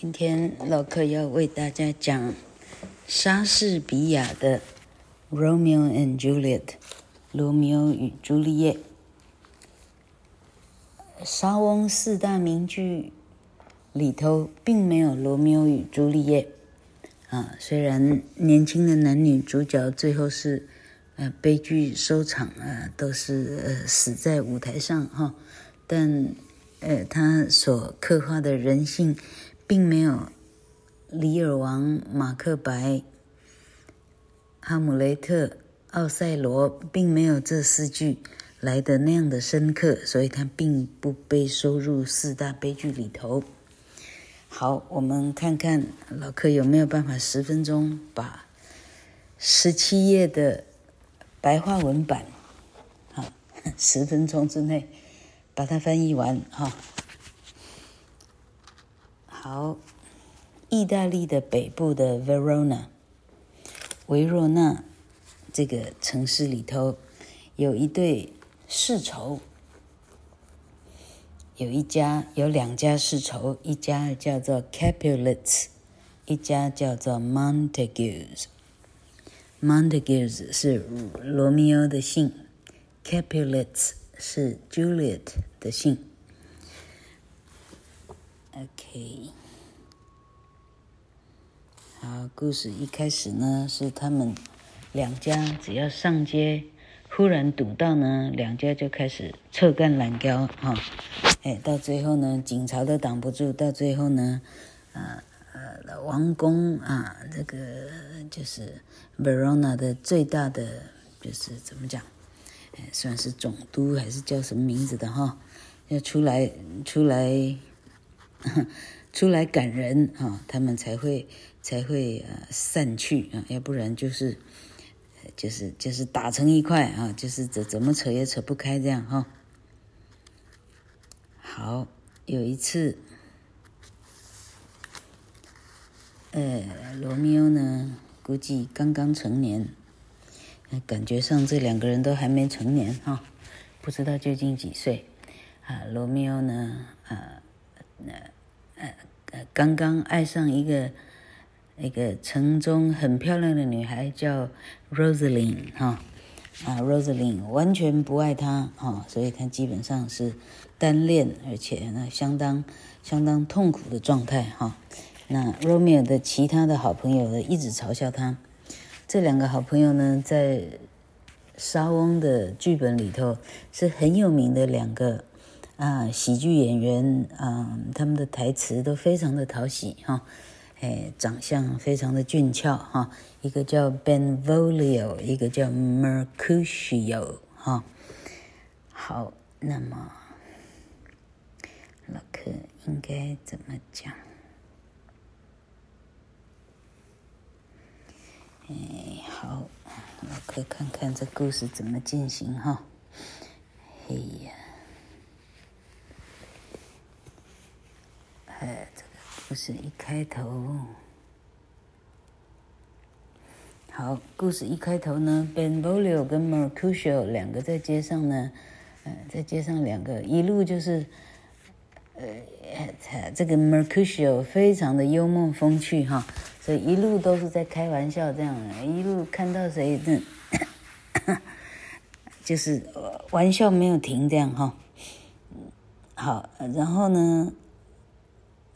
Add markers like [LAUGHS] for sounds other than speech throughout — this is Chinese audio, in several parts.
今天老客要为大家讲莎士比亚的《Romeo and Juliet》罗密欧与朱丽叶。莎翁四大名剧里头并没有罗密欧与朱丽叶啊，虽然年轻的男女主角最后是呃悲剧收场啊，都是呃死在舞台上哈，但呃他所刻画的人性。并没有《李尔王》、《马克白》、《哈姆雷特》、《奥赛罗》，并没有这四句来的那样的深刻，所以它并不被收入四大悲剧里头。好，我们看看老客有没有办法十分钟把十七页的白话文版，好，十分钟之内把它翻译完，哈。好，意大利的北部的 Verona，维罗纳这个城市里头，有一对世仇，有一家有两家世仇，一家叫做 Capulets，一家叫做 Montagues。Montagues 是罗密欧的姓，Capulets 是 Juliet 的姓。OK，好，故事一开始呢，是他们两家只要上街，忽然堵到呢，两家就开始臭干滥交哈，哎，到最后呢，警察都挡不住，到最后呢，呃呃，王宫啊，这个就是 Verona 的最大的，就是怎么讲，哎，算是总督还是叫什么名字的哈，要出来出来。[LAUGHS] 出来赶人啊，他们才会才会呃散去啊，要不然就是就是就是打成一块啊，就是怎怎么扯也扯不开这样哈。好，有一次，呃，罗密欧呢，估计刚刚成年，感觉上这两个人都还没成年哈，不知道究竟几岁啊？罗密欧呢，啊。那呃呃，刚刚爱上一个那个城中很漂亮的女孩叫 Rosaline 哈啊 Rosaline 完全不爱他哈，所以他基本上是单恋，而且呢相当相当痛苦的状态哈。那 Romeo 的其他的好朋友呢一直嘲笑他，这两个好朋友呢在莎翁的剧本里头是很有名的两个。啊，喜剧演员啊，他们的台词都非常的讨喜哈，哎，长相非常的俊俏哈，一个叫 Benvolio，一个叫 Mercutio 哈。好，那么老客应该怎么讲？哎，好，老客看看这故事怎么进行哈。哎呀。哎，故事一开头，好，故事一开头呢，Benvolio 跟 Mercutio 两个在街上呢，呃，在街上两个一路就是，呃，这个 Mercutio 非常的幽默风趣哈，所以一路都是在开玩笑这样，一路看到谁，[COUGHS] 就是玩笑没有停这样哈。好，然后呢？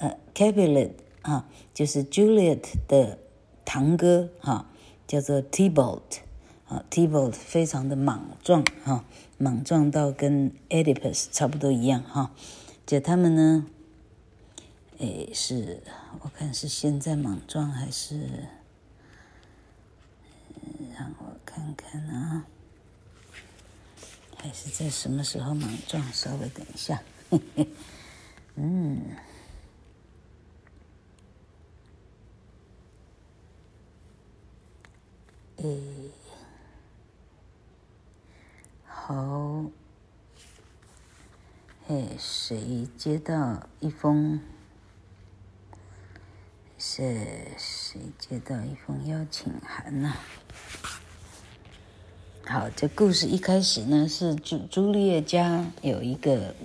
呃，Capulet 啊，就是 Juliet 的堂哥哈、叫做 Tybalt 啊，Tybalt 非常的莽撞哈、莽撞到跟 Oedipus 差不多一样哈。就他们呢，诶，是我看是现在莽撞还是，让我看看啊，还是在什么时候莽撞？稍微等一下，嘿嘿，嗯。诶，好，诶，谁接到一封？是谁接到一封邀请函呢？好，这故事一开始呢，是朱朱丽叶家有一个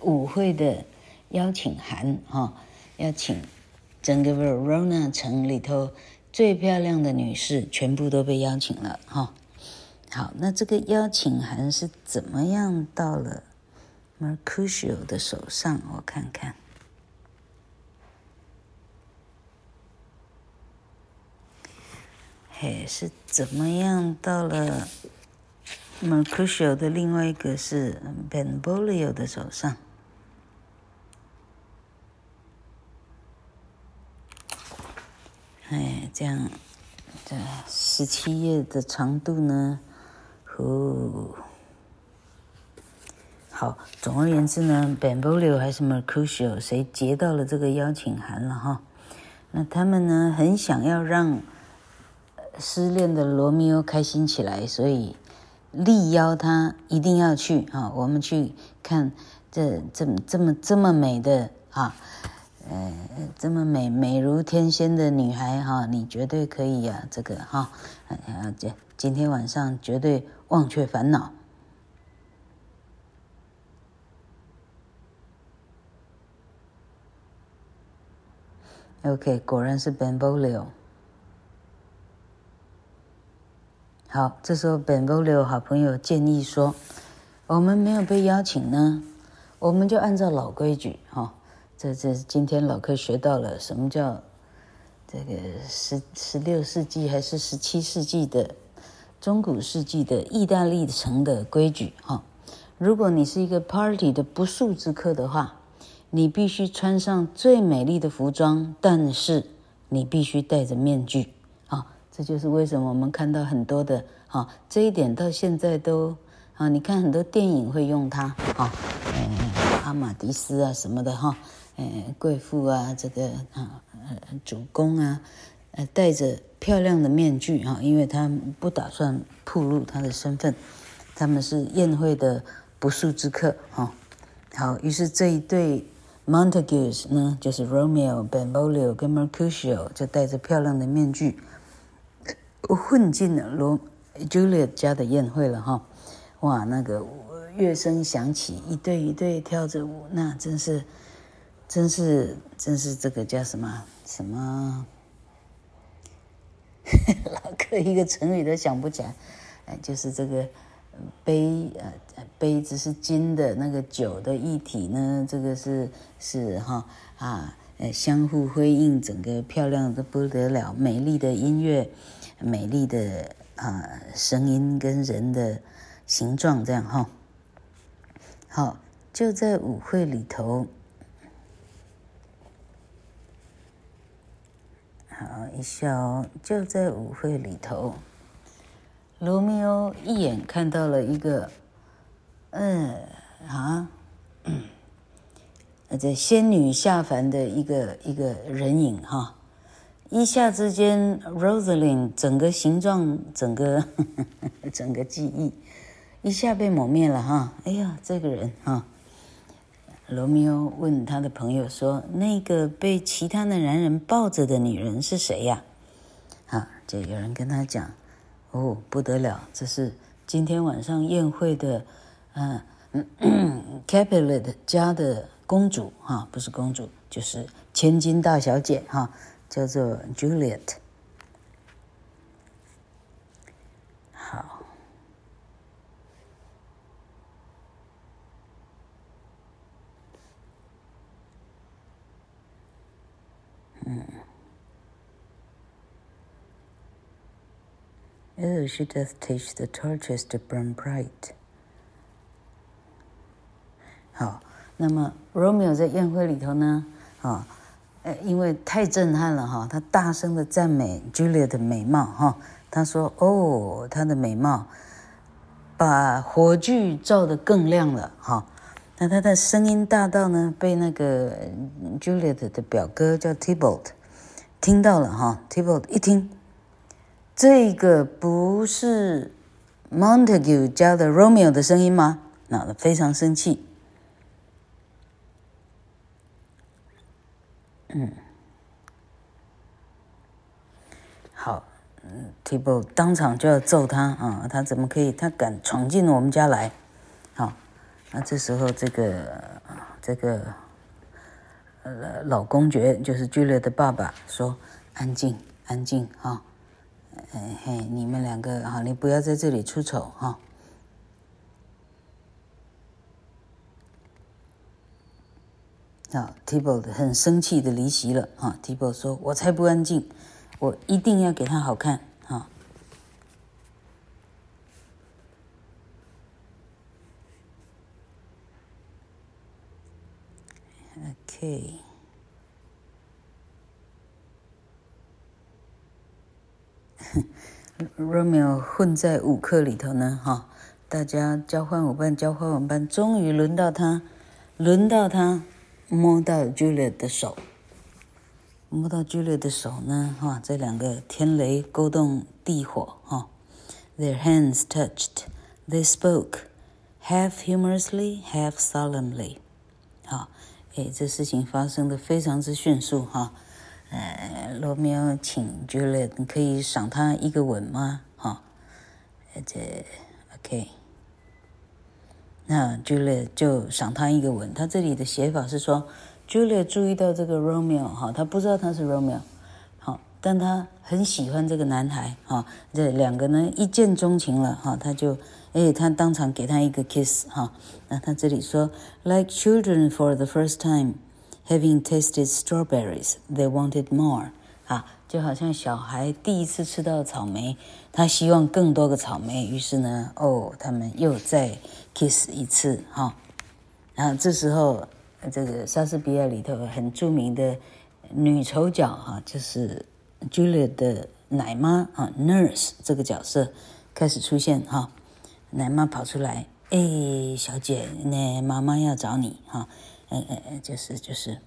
舞会的邀请函哈，邀请整个 Verona 城里头最漂亮的女士全部都被邀请了哈。好，那这个邀请函是怎么样到了 Mercutio 的手上？我看看。嘿，是怎么样到了 Mercutio 的另外一个是 Benvolio 的手上？哎，这样，这十七页的长度呢？哦，好，总而言之呢，Bamboleo 还是 Mercutio，谁接到了这个邀请函了哈？那他们呢，很想要让。失恋的罗密欧开心起来，所以力邀他一定要去啊！我们去看这这这么这么美的啊，呃，这么美美如天仙的女孩哈，你绝对可以呀！这个哈，啊，这今天晚上绝对忘却烦恼。OK，果然是 Benvolio。好，这时候 Benvolio 好朋友建议说：“我们没有被邀请呢，我们就按照老规矩，哈、哦，这这今天老课学到了什么叫这个十十六世纪还是十七世纪的中古世纪的意大利城的规矩，哈、哦，如果你是一个 party 的不速之客的话，你必须穿上最美丽的服装，但是你必须戴着面具啊。”这就是为什么我们看到很多的啊，这一点到现在都啊，你看很多电影会用它啊，呃，阿玛迪斯啊什么的哈，呃，贵妇啊，这个啊，主公啊，呃，戴着漂亮的面具啊，因为他不打算暴露他的身份，他们是宴会的不速之客哈。好，于是这一对 Montagues 呢，就是 Romeo、Benvolio 跟 Mercutio 就戴着漂亮的面具。混进了罗 Juliet 家的宴会了哈，哇，那个乐声响起，一对一对跳着舞，那真是，真是，真是这个叫什么什么？[LAUGHS] 老哥一个成语都想不起来，哎，就是这个杯呃杯子是金的，那个酒的液体呢，这个是是哈啊，呃相互辉映，整个漂亮的不得了，美丽的音乐。美丽的啊声音跟人的形状这样哈，好，就在舞会里头，好一笑哦，就在舞会里头，罗密欧一眼看到了一个，嗯啊，[CLEARS THROAT] 这仙女下凡的一个一个人影哈。一下之间，Rosalind 整个形状、整个呵呵 [LAUGHS] 整个记忆一下被抹灭了哈！哎呀，这个人哈，罗密欧问他的朋友说：“那个被其他的男人抱着的女人是谁呀？”啊，就有人跟他讲：“哦，不得了，这是今天晚上宴会的，嗯，[CLEARS THROAT] Capulet 家的公主哈，不是公主，就是千金大小姐哈。”叫做 Juliet。嗯。Oh, she does teach the torches to burn bright。好，那么 Romeo 在宴会里头呢？啊。因为太震撼了哈，他大声的赞美 Juliet 的美貌哈。他说：“哦，她的美貌把火炬照得更亮了哈。”那他的声音大到呢，被那个 Juliet 的表哥叫 Tibalt 听到了哈。Tibalt 一听，这个不是 Montague 家的 Romeo 的声音吗？那非常生气。嗯，好，嗯，Tibalt 当场就要揍他啊！他怎么可以？他敢闯进我们家来？那这时候这个这个呃，老公爵就是朱丽的爸爸说：“安静，安静，哈，哎嘿，你们两个哈，你不要在这里出丑，哈。”啊，Tybalt 很生气的离席了。啊，Tybalt 说：“我才不安静，我一定要给他好看。” 啊，OK。Romeo [LAUGHS] 混在舞客里头呢，哈，大家交换舞伴，交换舞伴，终于轮到他，轮到他。摸到 Juliet 的手，摸到 Juliet 的手呢？哈，这两个天雷勾动地火，哈。Their hands touched. They spoke, half humorously, half solemnly. 哎，这事情发生的非常之迅速，哈。呃，罗密欧请 Juliet，你可以赏他一个吻吗？哈，这 OK。那 Juliet 就赏他一个吻。他这里的写法是说，Juliet 注意到这个 Romeo 哈，他不知道他是 Romeo，好，但他很喜欢这个男孩哈。这两个呢一见钟情了哈，他就哎，他当场给他一个 kiss 哈。那他这里说，Like children for the first time having tasted strawberries, they wanted more 啊。就好像小孩第一次吃到草莓，他希望更多个草莓，于是呢，哦，他们又再 kiss 一次哈。然后这时候，这个莎士比亚里头很著名的女丑角哈，就是 Juliet 的奶妈啊，Nurse 这个角色开始出现哈。奶妈跑出来，哎，小姐，那妈妈要找你哈，哎哎哎，就是就是。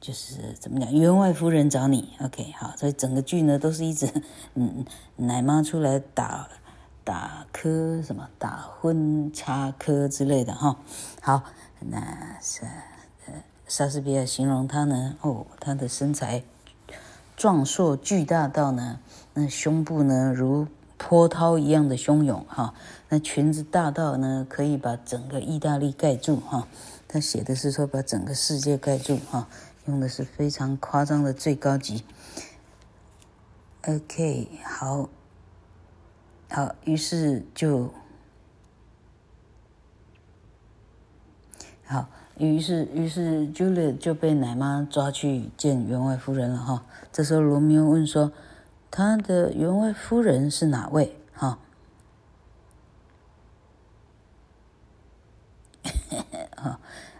就是怎么讲，员外夫人找你，OK，好，所以整个剧呢都是一直，嗯，奶妈出来打打磕什么，打昏插科之类的哈。好，那是呃，莎士比亚形容她呢，哦，她的身材壮硕巨大到呢，那胸部呢如波涛一样的汹涌哈，那裙子大到呢可以把整个意大利盖住哈。他写的是说把整个世界盖住哈。用的是非常夸张的最高级。OK，好，好，于是就，好，于是于是 Juliet 就被奶妈抓去见员外夫人了哈。这时候罗密欧问说：“他的员外夫人是哪位？”哈，[LAUGHS] 哦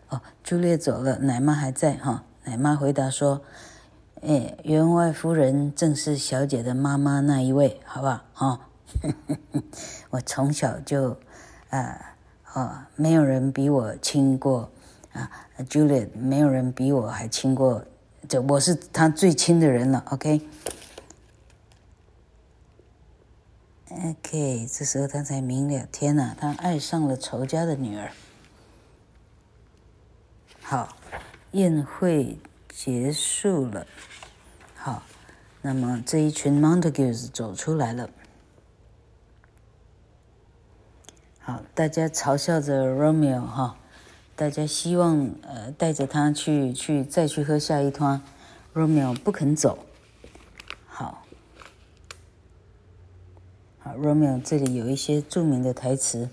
哦，Juliet 走了，奶妈还在哈。奶妈回答说：“哎，员外夫人正是小姐的妈妈那一位，好不好？哈，[LAUGHS] 我从小就，啊，哦，没有人比我亲过啊，Juliet，没有人比我还亲过，就我是他最亲的人了。OK OK，这时候他才明了，天哪，他爱上了仇家的女儿。好。”宴会结束了，好，那么这一群 Montagues 走出来了，好，大家嘲笑着 Romeo 哈，大家希望呃带着他去去再去喝下一摊，Romeo 不肯走，好，Romeo 这里有一些著名的台词。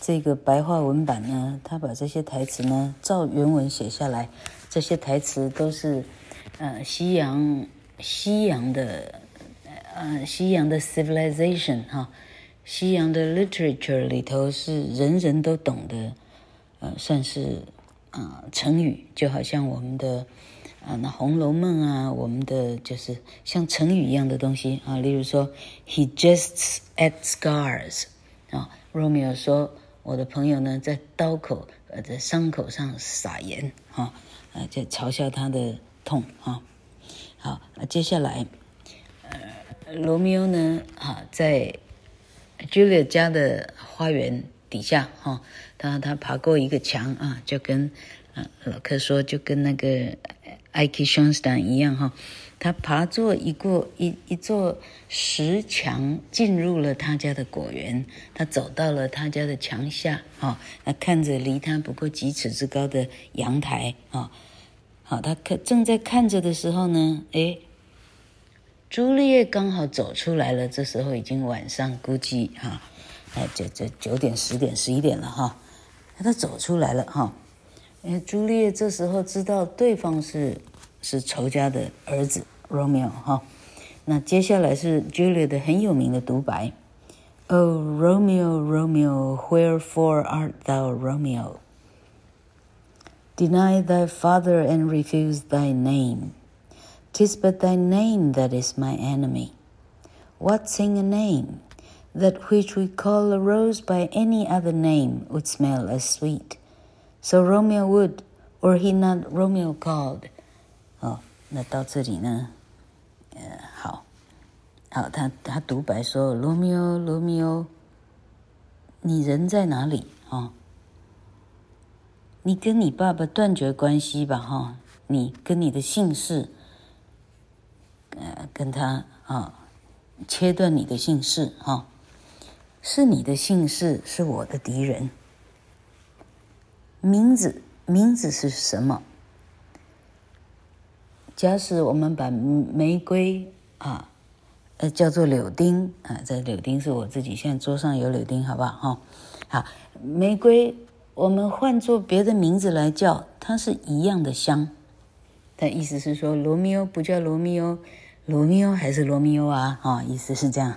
这个白话文版呢，他把这些台词呢照原文写下来。这些台词都是，呃，西洋西洋的，呃，西洋的 civilization 哈，西洋的 literature 里头是人人都懂的，呃，算是、呃、成语，就好像我们的啊、那《红楼梦》啊，我们的就是像成语一样的东西啊。例如说，He jests at scars 啊，Romeo 说。我的朋友呢，在刀口呃，在伤口上撒盐，哈，啊，在嘲笑他的痛，哈，好，那接下来，呃，罗密欧呢，哈，在 Juliet 家的花园底下，哈，他他爬过一个墙啊，就跟啊老克说，就跟那个 Ike s h o n s t o n 一样，哈。他爬过一过一一座石墙，进入了他家的果园。他走到了他家的墙下，啊，那看着离他不过几尺之高的阳台，啊，好，他看正在看着的时候呢，诶，朱丽叶刚好走出来了。这时候已经晚上，估计哈，哎，这这九点、十点、十一点了哈。他走出来了哈。哎，朱丽叶这时候知道对方是是仇家的儿子 Romeo 哈。那接下来是 Juliet 的很有名的独白：Oh Romeo, Romeo, wherefore art thou Romeo? Deny thy father and refuse thy name. Tis but thy name that is my enemy. What thing a name? That which we call a rose by any other name would smell as sweet. So Romeo would, or he not Romeo called. 哦，那到这里呢，呃，好，好，他他独白说：“罗密欧，罗密欧，你人在哪里？”哦。你跟你爸爸断绝关系吧，哈！你跟你的姓氏，呃，跟他啊，切断你的姓氏，哈！是你的姓氏是我的敌人。名字，名字是什么？假使我们把玫瑰啊，呃，叫做柳丁啊，这柳丁是我自己，现在桌上有柳丁，好不好？哈，好，玫瑰。我们换做别的名字来叫，它是一样的香。但意思是说，罗密欧不叫罗密欧，罗密欧还是罗密欧啊？哈、哦，意思是这样。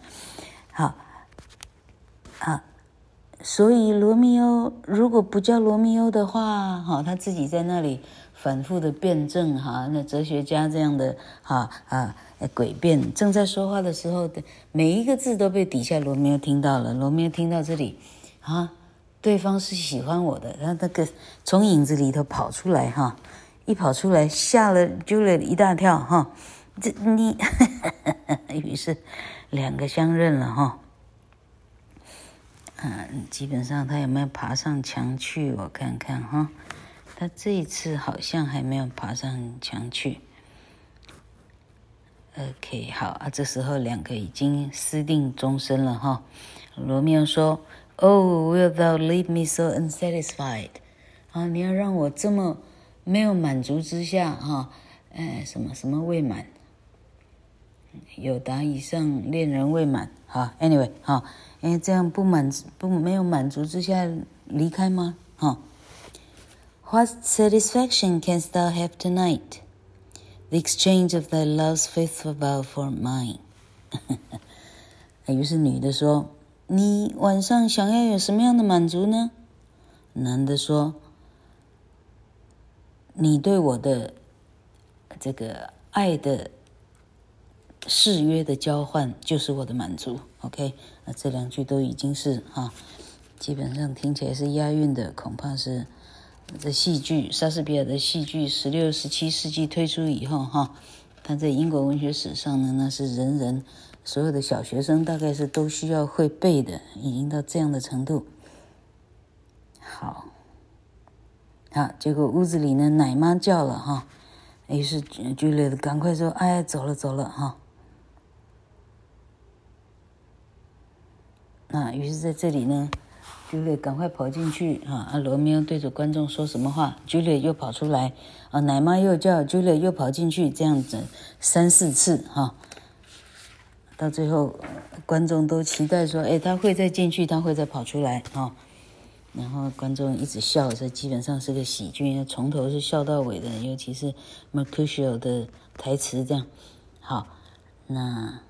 [LAUGHS] 好，好，所以罗密欧如果不叫罗密欧的话，哈、他自己在那里反复的辩证，哈，那哲学家这样的，哈啊，诡辩，正在说话的时候的每一个字都被底下罗密欧听到了。罗密欧听到这里，啊。对方是喜欢我的，他那个从影子里头跑出来哈，一跑出来吓了揪了一大跳哈，这你，[LAUGHS] 于是两个相认了哈。嗯，基本上他有没有爬上墙去？我看看哈，他这一次好像还没有爬上墙去。OK，好啊，这时候两个已经私定终身了哈。罗密欧说。Oh, wilt thou leave me so unsatisfied？啊，你要让我这么没有满足之下哈？哎，什么什么未满？有达以上恋人未满。哈，Anyway，哈，哎，这样不满不没有满足之下离开吗？哈，What satisfaction canst thou have tonight? The exchange of thy love's faithful vow for mine。于是女的说。你晚上想要有什么样的满足呢？男的说：“你对我的这个爱的誓约的交换，就是我的满足。”OK，那这两句都已经是哈，基本上听起来是押韵的，恐怕是这戏剧莎士比亚的戏剧十六、十七世纪推出以后哈，他在英国文学史上呢，那是人人。所有的小学生大概是都需要会背的，已经到这样的程度。好，好，结果屋子里呢，奶妈叫了哈，于是 Juliet 赶快说：“哎，走了走了哈。”啊于是在这里呢，Julie 赶快跑进去啊，啊，罗密欧对着观众说什么话，Julie 又跑出来，啊，奶妈又叫 Julie 又跑进去，这样子三四次哈。到最后，观众都期待说：“哎，他会再进去，他会再跑出来啊！”然后观众一直笑，这基本上是个喜剧，从头是笑到尾的，尤其是 Mercutio 的台词这样。好，那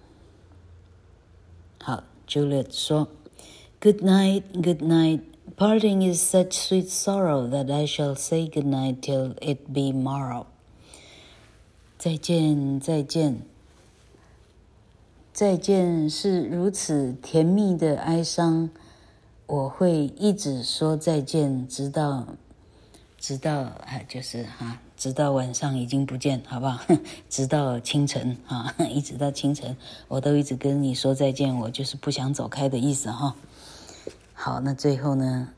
好 ，Juliet 说：“Good night, good night. Parting is such sweet sorrow that I shall say good night till it be morrow.” 再见，再见。再见是如此甜蜜的哀伤，我会一直说再见，直到，直到啊，就是哈， 直到晚上已经不见，好不好？[LAUGHS] 直到清晨啊，[LAUGHS] 一直到清晨，我都一直跟你说再见，我就是不想走开的意思哈。好，那最后呢？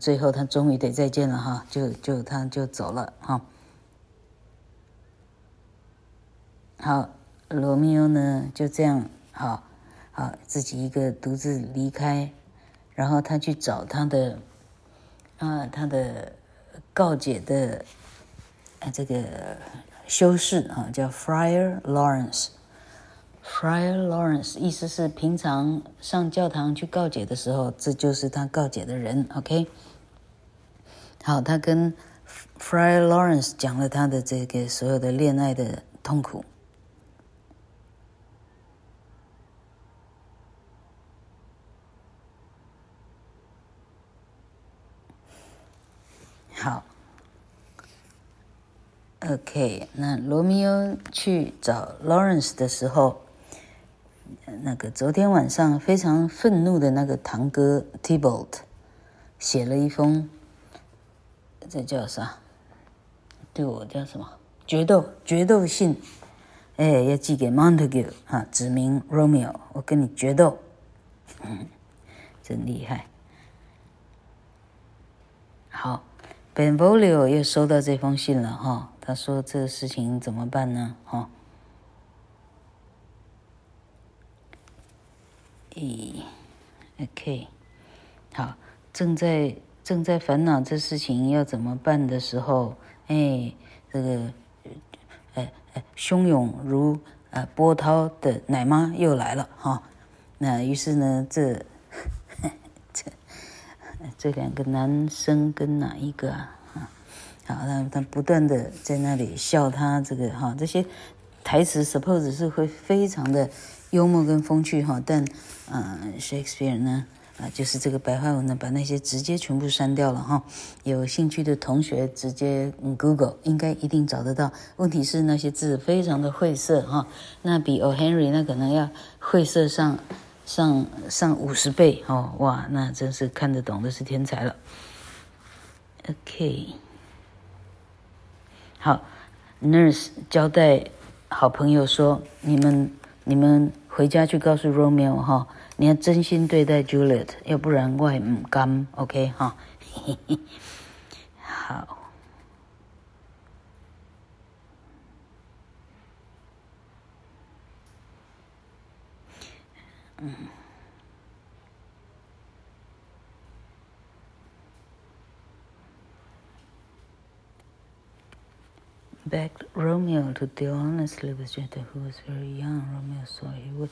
最后他终于得再见了哈，就就他就走了哈。好。罗密欧呢，就这样，好，好，自己一个独自离开，然后他去找他的，啊，他的告解的呃这个修士啊，叫 Friar Lawrence。Friar Lawrence 意思是平常上教堂去告解的时候，这就是他告解的人。OK，好，他跟 Friar Lawrence 讲了他的这个所有的恋爱的痛苦。好，OK，那罗密欧去找 Lawrence 的时候，那个昨天晚上非常愤怒的那个堂哥 Tybalt 写了一封，这叫啥？对我叫什么？决斗决斗信，哎，要寄给 Montague 啊，指明 Romeo，我跟你决斗，嗯，真厉害。好。Benvolio 又收到这封信了哈，他说这个事情怎么办呢？哈，咦，OK，好，正在正在烦恼这事情要怎么办的时候，哎，这个，呃呃，汹涌如呃波涛的奶妈又来了哈，那于是呢，[LAUGHS] 这。这两个男生跟哪一个啊？啊，他他不断的在那里笑他这个哈，这些台词 suppose 是会非常的幽默跟风趣哈，但啊，Shakespeare 呢啊，就是这个白话文呢，把那些直接全部删掉了哈。有兴趣的同学直接 Google 应该一定找得到。问题是那些字非常的晦涩哈，那比 O. Henry 那可能要晦涩上。上上五十倍哦，哇，那真是看得懂的是天才了。OK，好，Nurse 交代好朋友说：“你们你们回家去告诉 Romeo 哈，你要真心对待 Juliet，要不然我唔甘。”OK 哈，嘿嘿，好。嗯。Begged Romeo to deal honestly with Juliet, who was very young. Romeo saw he would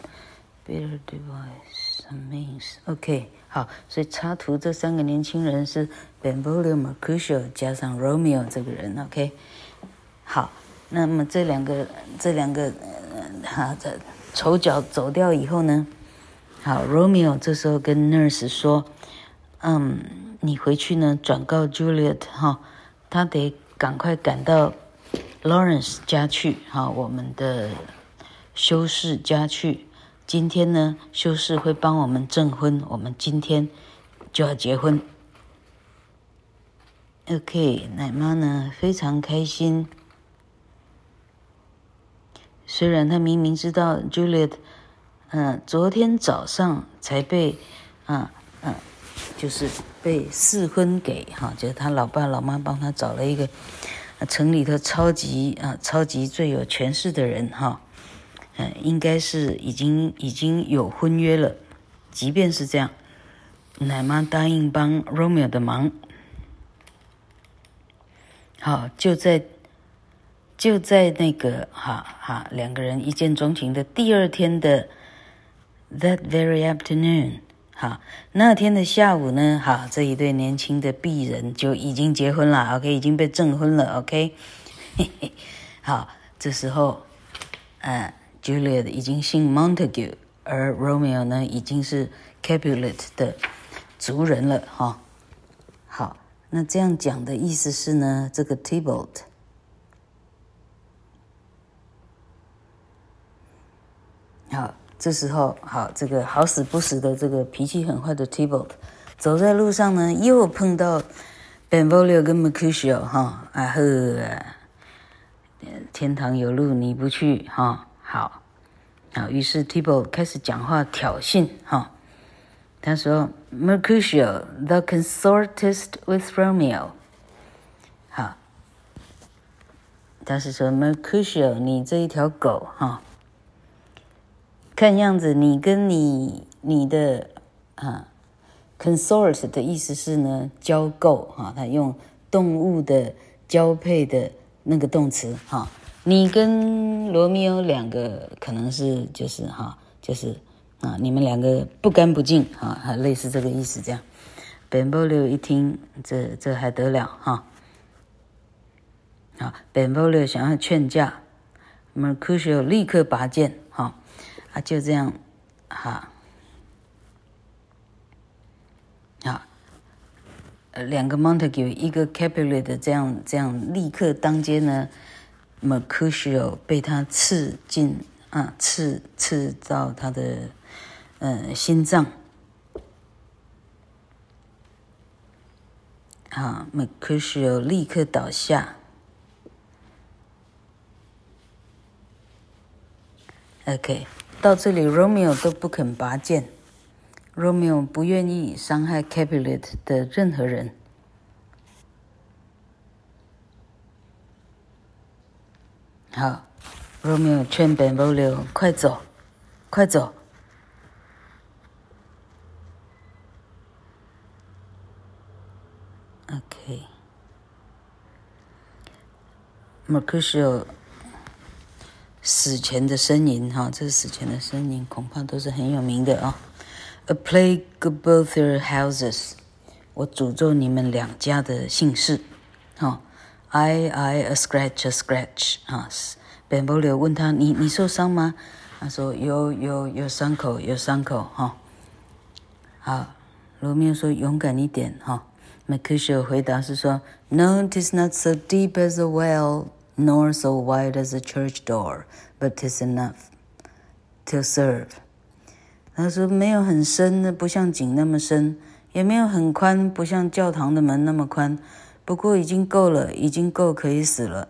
better devise some means. Okay，好，所以插图这三个年轻人是 Benvolio Mercutio 加上 Romeo 这个人。OK，好，那么这两个这两个哈的丑角走掉以后呢？好，Romeo 这时候跟 Nurse 说：“嗯，你回去呢，转告 Juliet 哈，他得赶快赶到 Lawrence 家去哈，我们的修士家去。今天呢，修士会帮我们证婚，我们今天就要结婚。OK，奶妈呢非常开心，虽然她明明知道 Juliet。”嗯，昨天早上才被，嗯嗯，就是被赐婚给哈，就是他老爸老妈帮他找了一个城里头超级啊超级最有权势的人哈，嗯，应该是已经已经有婚约了，即便是这样，奶妈答应帮 Romeo 的忙，好，就在就在那个哈哈两个人一见钟情的第二天的。That very afternoon，好，那天的下午呢，好，这一对年轻的璧人就已经结婚了，OK，已经被证婚了，OK，嘿嘿，好，这时候，呃，Juliet 已经姓 Montague，而 Romeo 呢，已经是 Capulet 的族人了，哈，好，那这样讲的意思是呢，这个 Tybalt，好。这时候，好，这个好死不死的这个脾气很坏的 Tibalt，走在路上呢，又碰到 Benvolio 跟 Mercutio 哈，啊呵，天堂有路你不去哈，好，啊，于是 Tibalt 开始讲话挑衅哈，他说 Mercutio，the consortest with Romeo，好，他是说 Mercutio，你这一条狗哈。看样子，你跟你你的啊，consort 的意思是呢，交媾哈，他用动物的交配的那个动词哈。你跟罗密欧两个可能是就是哈，就是啊，你们两个不干不净啊，类似这个意思这样。Benvolio 一听，这这还得了哈？啊，Benvolio 想要劝架，Mercutio 立刻拔剑，就这样哈。两个 Montague，一个 Capulet 的这样这样立刻当街呢，Mercutio 被他刺进啊，刺刺到他的呃心脏，啊，Mercutio 立刻倒下。OK，到这里 Romeo 都不肯拔剑。Romeo 不愿意伤害 Capulet 的任何人。好，Romeo 劝 Benvolio 快走，快走。OK，Mercutio 死前的呻吟，哈，这是死前的呻吟，恐怕都是很有名的啊、哦。A plague both your houses，我诅咒你们两家的姓氏。哈，I I a scratch a scratch 啊。Benvolio 问他：你你受伤吗？他说：有有有伤口，有伤口。哈，好，罗密欧说：勇敢一点。哈，Mercutio 回答是说：No, it is not so deep as a well, nor so wide as a church door, but it is enough to serve. 他说：“没有很深的，不像井那么深；也没有很宽，不像教堂的门那么宽。不过已经够了，已经够可以死了。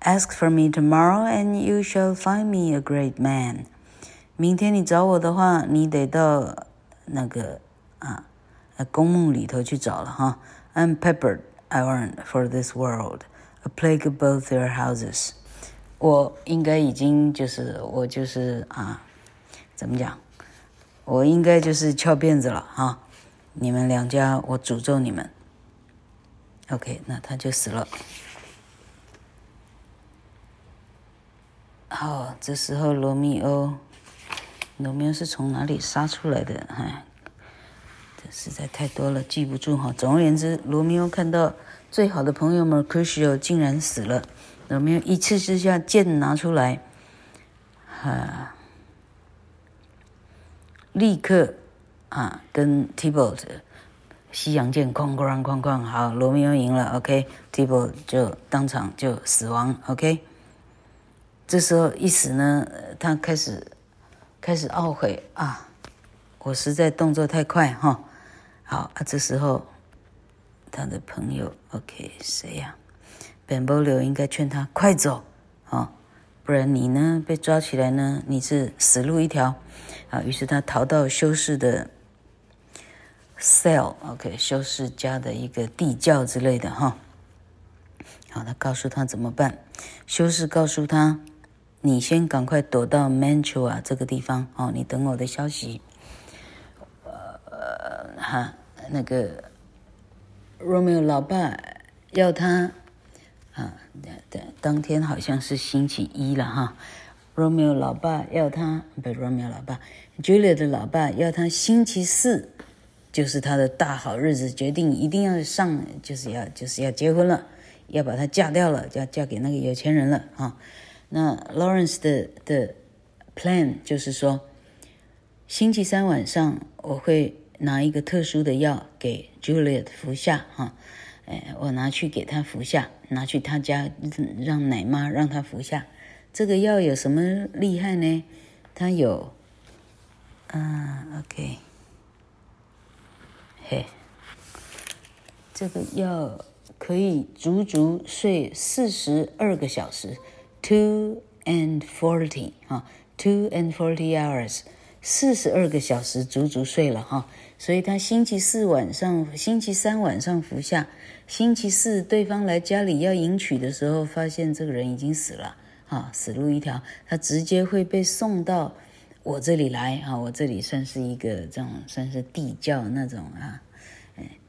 Ask for me tomorrow, and you shall find me a great man。明天你找我的话，你得到那个啊，公墓里头去找了哈。I'm peppered iron for this world, A plague of both your houses。我应该已经就是我就是啊，怎么讲？”我应该就是翘辫子了哈，你们两家我诅咒你们。OK，那他就死了。好，这时候罗密欧，罗密欧是从哪里杀出来的？哎，这实在太多了，记不住哈。总而言之，罗密欧看到最好的朋友 Mercutio 竟然死了，罗密欧一次之下剑拿出来，哈。立刻啊，跟 Tibalt 西洋剑哐哐哐哐，好，罗密欧赢了，OK，Tibolt 就当场就死亡，OK。这时候一死呢，他开始开始懊悔啊，我实在动作太快哈。好啊，这时候他的朋友 OK 谁呀本波流应该劝他快走啊。不然你呢，被抓起来呢，你是死路一条，啊，于是他逃到修士的 cell，OK，修士家的一个地窖之类的哈。好，他告诉他怎么办。修士告诉他，你先赶快躲到 Mantua 这个地方哦，你等我的消息。呃，哈，那个 Romeo 老爸要他。啊，对对，当天好像是星期一了哈。Romeo 老爸要他，不是 Romeo 老爸，Juliet 的老爸要他星期四，就是他的大好日子，决定一定要上，就是要就是要结婚了，要把她嫁掉了，要嫁给那个有钱人了啊。那 Lawrence 的的 plan 就是说，星期三晚上我会拿一个特殊的药给 Juliet 服下哈。哎，我拿去给他服下，拿去他家让奶妈让他服下。这个药有什么厉害呢？它有，啊，OK，嘿，这个药可以足足睡四十二个小时，two and forty 啊，two and forty hours，四十二个小时足足睡了哈。所以他星期四晚上、星期三晚上服下。星期四，对方来家里要迎娶的时候，发现这个人已经死了，啊，死路一条。他直接会被送到我这里来，啊，我这里算是一个这种算是地窖那种啊，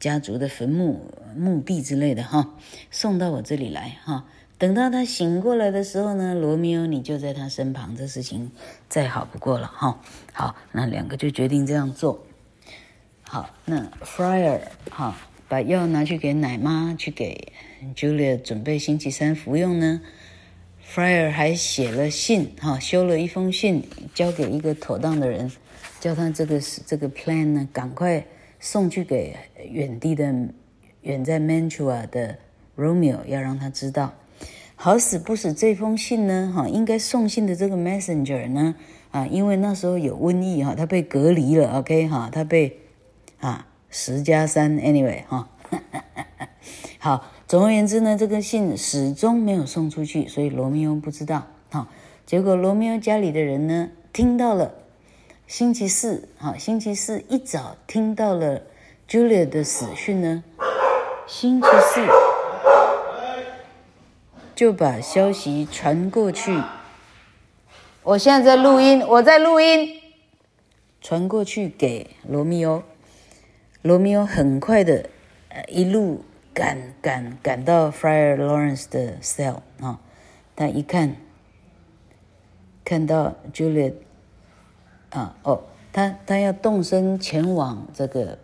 家族的坟墓、墓地之类的哈，送到我这里来哈。等到他醒过来的时候呢，罗密欧你就在他身旁，这事情再好不过了哈。好，那两个就决定这样做。好，那 Friar 哈把药拿去给奶妈，去给 Juliet 准备星期三服用呢。Friar 还写了信哈，修了一封信，交给一个妥当的人，叫他这个这个 plan 呢，赶快送去给远地的远在 Mantua 的 Romeo，要让他知道。好死不死，这封信呢，哈，应该送信的这个 messenger 呢，啊，因为那时候有瘟疫哈，他被隔离了，OK 哈，他被啊十加三，anyway 哈，好，总而言之呢，这个信始终没有送出去，所以罗密欧不知道，哈，结果罗密欧家里的人呢，听到了，星期四，哈，星期四一早听到了 Juliet 的死讯呢，星期四。就把消息传过去。我现在在录音，我在录音，传过去给罗密欧。罗密欧很快的，呃，一路赶赶赶到 Friar Lawrence 的 cell 啊。他一看，看到 Juliet，啊哦，他他要动身前往这个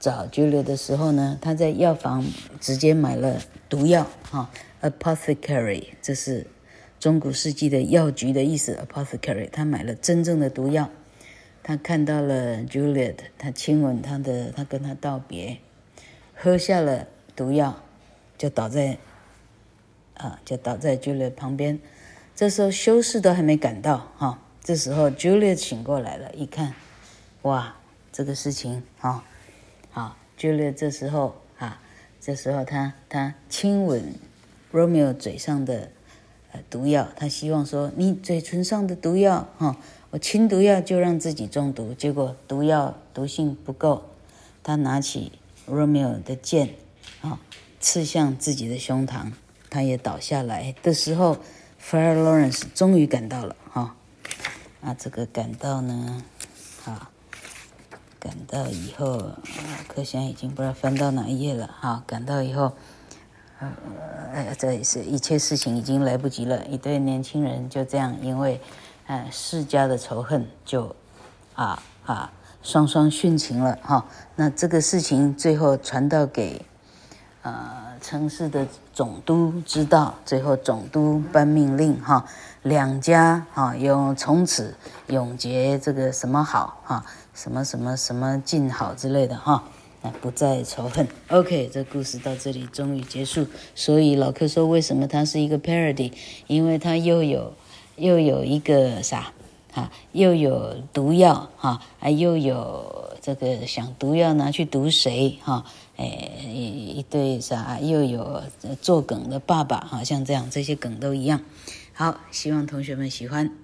找 Juliet 的时候呢，他在药房直接买了毒药啊。Apothecary，这是中古世纪的药局的意思。Apothecary，他买了真正的毒药。他看到了 Juliet，他亲吻他的，他跟他道别，喝下了毒药，就倒在啊，就倒在 Juliet 旁边。这时候修士都还没赶到哈。这时候 Juliet 醒过来了，一看，哇，这个事情哈，好，Juliet 这时候啊，这时候他他亲吻。Romeo 嘴上的毒药，他希望说你嘴唇上的毒药哈，我亲毒药就让自己中毒，结果毒药毒性不够，他拿起 Romeo 的剑啊，刺向自己的胸膛，他也倒下来的时候，Friar Lawrence 终于赶到了哈，啊这个赶到呢，啊赶到以后，课箱已经不知道翻到哪一页了哈，赶到以后。呃，这是一切事情已经来不及了。一对年轻人就这样，因为哎世家的仇恨就，啊啊双双殉情了哈、那这个事情最后传到给呃城市的总督知道，最后总督颁命令哈、两家哈用、哦、从此永结这个什么好哈、什么什么什么尽好之类的哈。哦不再仇恨。OK，这故事到这里终于结束。所以老柯说，为什么它是一个 parody？因为它又有又有一个啥啊，又有毒药哈，啊又有这个想毒药拿去毒谁哈？哎，一对啥又有作梗的爸爸哈，像这样这些梗都一样。好，希望同学们喜欢。